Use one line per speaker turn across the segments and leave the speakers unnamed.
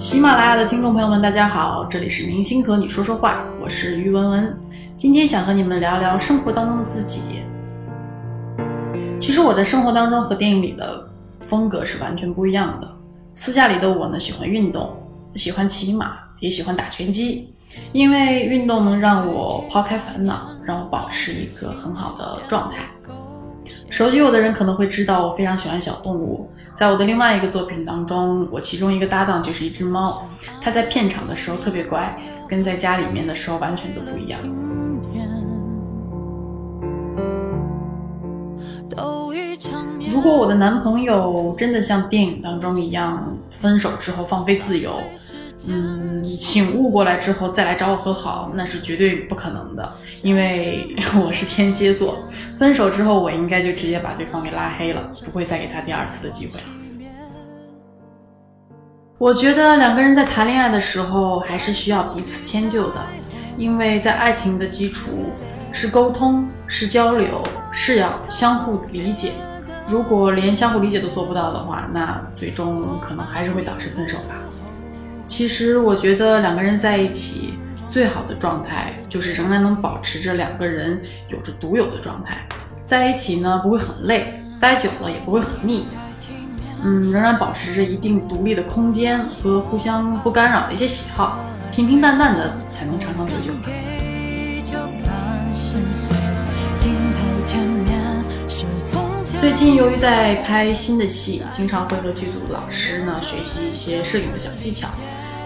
喜马拉雅的听众朋友们，大家好，这里是明星和你说说话，我是于文文。今天想和你们聊聊生活当中的自己。其实我在生活当中和电影里的风格是完全不一样的。私下里的我呢，喜欢运动，喜欢骑马，也喜欢打拳击，因为运动能让我抛开烦恼，让我保持一个很好的状态。熟悉我的人可能会知道，我非常喜欢小动物。在我的另外一个作品当中，我其中一个搭档就是一只猫，它在片场的时候特别乖，跟在家里面的时候完全都不一样。如果我的男朋友真的像电影当中一样，分手之后放飞自由，嗯，醒悟过来之后再来找我和好，那是绝对不可能的，因为 我是天蝎座，分手之后我应该就直接把对方给拉黑了，不会再给他第二次的机会了。我觉得两个人在谈恋爱的时候还是需要彼此迁就的，因为在爱情的基础是沟通、是交流、是要相互理解。如果连相互理解都做不到的话，那最终可能还是会导致分手吧。其实我觉得两个人在一起最好的状态就是仍然能保持着两个人有着独有的状态，在一起呢不会很累，待久了也不会很腻。嗯，仍然保持着一定独立的空间和互相不干扰的一些喜好，平平淡淡的才能长长久久。最近由于在拍新的戏，经常会和剧组老师呢学习一些摄影的小技巧。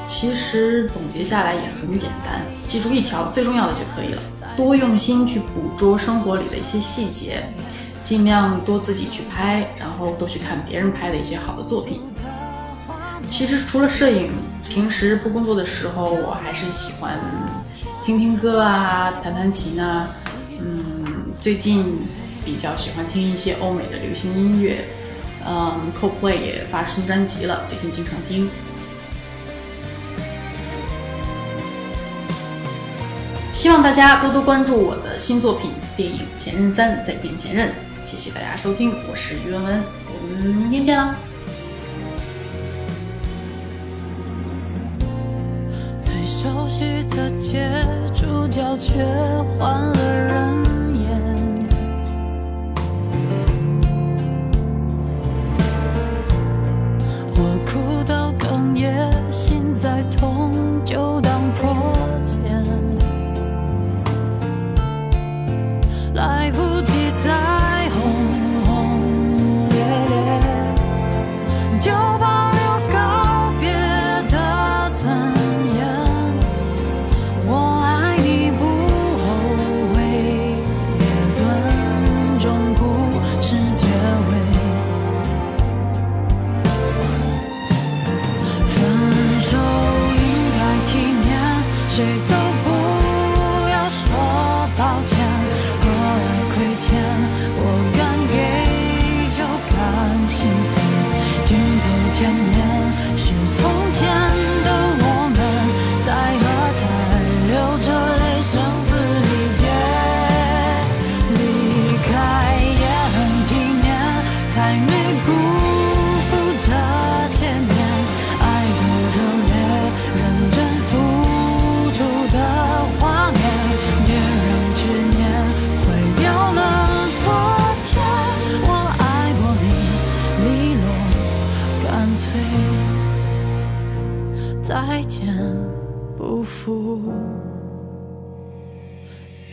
其实总结下来也很简单，记住一条最重要的就可以了：多用心去捕捉生活里的一些细节。尽量多自己去拍，然后多去看别人拍的一些好的作品。其实除了摄影，平时不工作的时候，我还是喜欢听听歌啊，弹弹琴啊。嗯，最近比较喜欢听一些欧美的流行音乐。嗯，Coldplay 也发新专辑了，最近经常听。希望大家多多关注我的新作品《电影前任三》，再见前任。谢谢大家收听，我是于文文，我们明天见啦。
最熟悉的街，主角却换了 темно. 见，不负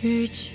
遇见。